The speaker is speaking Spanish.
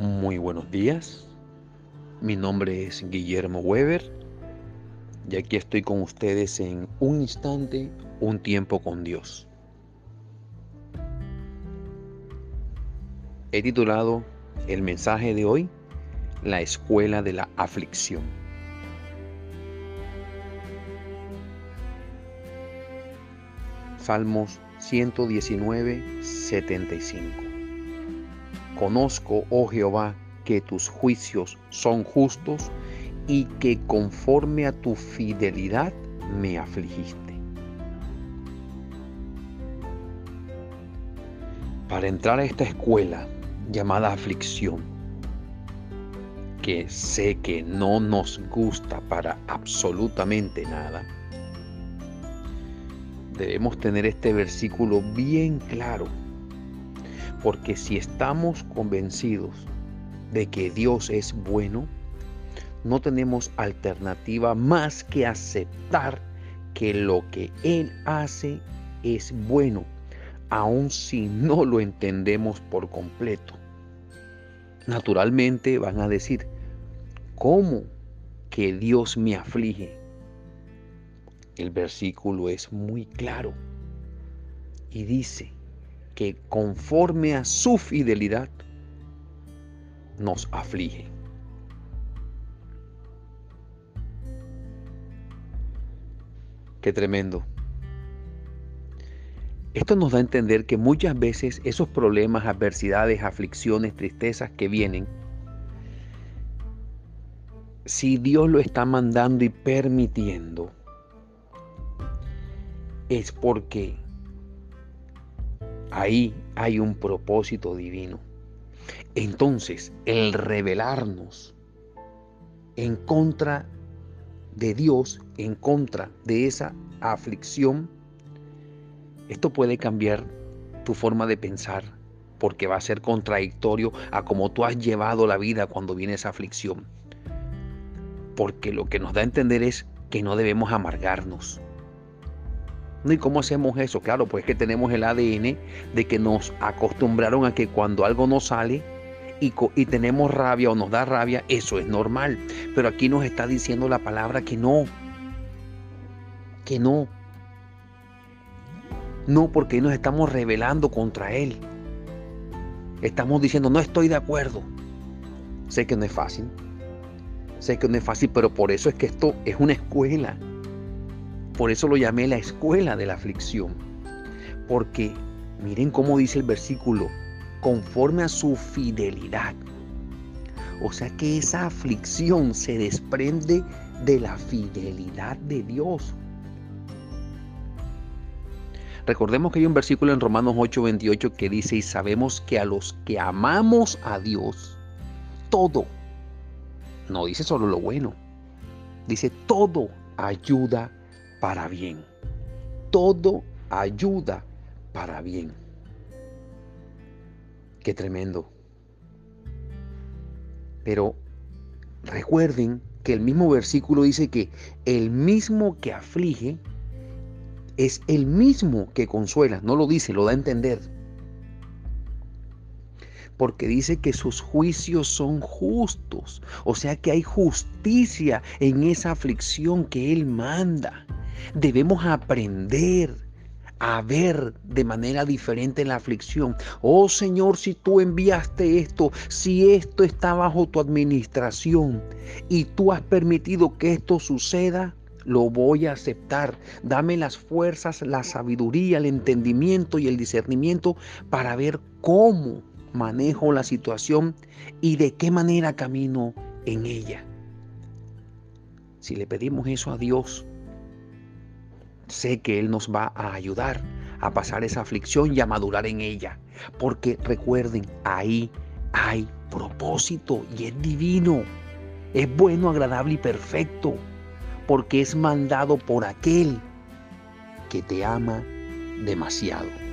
Muy buenos días. Mi nombre es Guillermo Weber y aquí estoy con ustedes en un instante, un tiempo con Dios. He titulado el mensaje de hoy La escuela de la aflicción. Salmos 119, 75. Conozco, oh Jehová, que tus juicios son justos y que conforme a tu fidelidad me afligiste. Para entrar a esta escuela llamada aflicción, que sé que no nos gusta para absolutamente nada, debemos tener este versículo bien claro porque si estamos convencidos de que Dios es bueno, no tenemos alternativa más que aceptar que lo que Él hace es bueno, aun si no lo entendemos por completo. Naturalmente van a decir, ¿cómo que Dios me aflige? El versículo es muy claro y dice, que conforme a su fidelidad nos aflige. Qué tremendo. Esto nos da a entender que muchas veces esos problemas, adversidades, aflicciones, tristezas que vienen, si Dios lo está mandando y permitiendo, es porque Ahí hay un propósito divino. Entonces, el revelarnos en contra de Dios, en contra de esa aflicción, esto puede cambiar tu forma de pensar, porque va a ser contradictorio a cómo tú has llevado la vida cuando viene esa aflicción. Porque lo que nos da a entender es que no debemos amargarnos, ¿Y cómo hacemos eso? Claro, pues que tenemos el ADN de que nos acostumbraron a que cuando algo no sale y, y, tenemos rabia o nos da rabia, eso es normal. Pero aquí nos está diciendo la palabra que no. Que no. No, porque nos estamos rebelando contra Él. Estamos diciendo, no estoy de acuerdo. Sé que no es fácil. Sé que no es fácil, pero por eso es que esto es una escuela. Por eso lo llamé la escuela de la aflicción. Porque miren cómo dice el versículo, conforme a su fidelidad. O sea que esa aflicción se desprende de la fidelidad de Dios. Recordemos que hay un versículo en Romanos 8:28 que dice, y sabemos que a los que amamos a Dios, todo, no dice solo lo bueno, dice todo ayuda para bien. Todo ayuda para bien. Qué tremendo. Pero recuerden que el mismo versículo dice que el mismo que aflige es el mismo que consuela. No lo dice, lo da a entender. Porque dice que sus juicios son justos. O sea que hay justicia en esa aflicción que Él manda. Debemos aprender a ver de manera diferente la aflicción. Oh Señor, si tú enviaste esto, si esto está bajo tu administración y tú has permitido que esto suceda, lo voy a aceptar. Dame las fuerzas, la sabiduría, el entendimiento y el discernimiento para ver cómo manejo la situación y de qué manera camino en ella. Si le pedimos eso a Dios, sé que Él nos va a ayudar a pasar esa aflicción y a madurar en ella. Porque recuerden, ahí hay propósito y es divino. Es bueno, agradable y perfecto. Porque es mandado por aquel que te ama demasiado.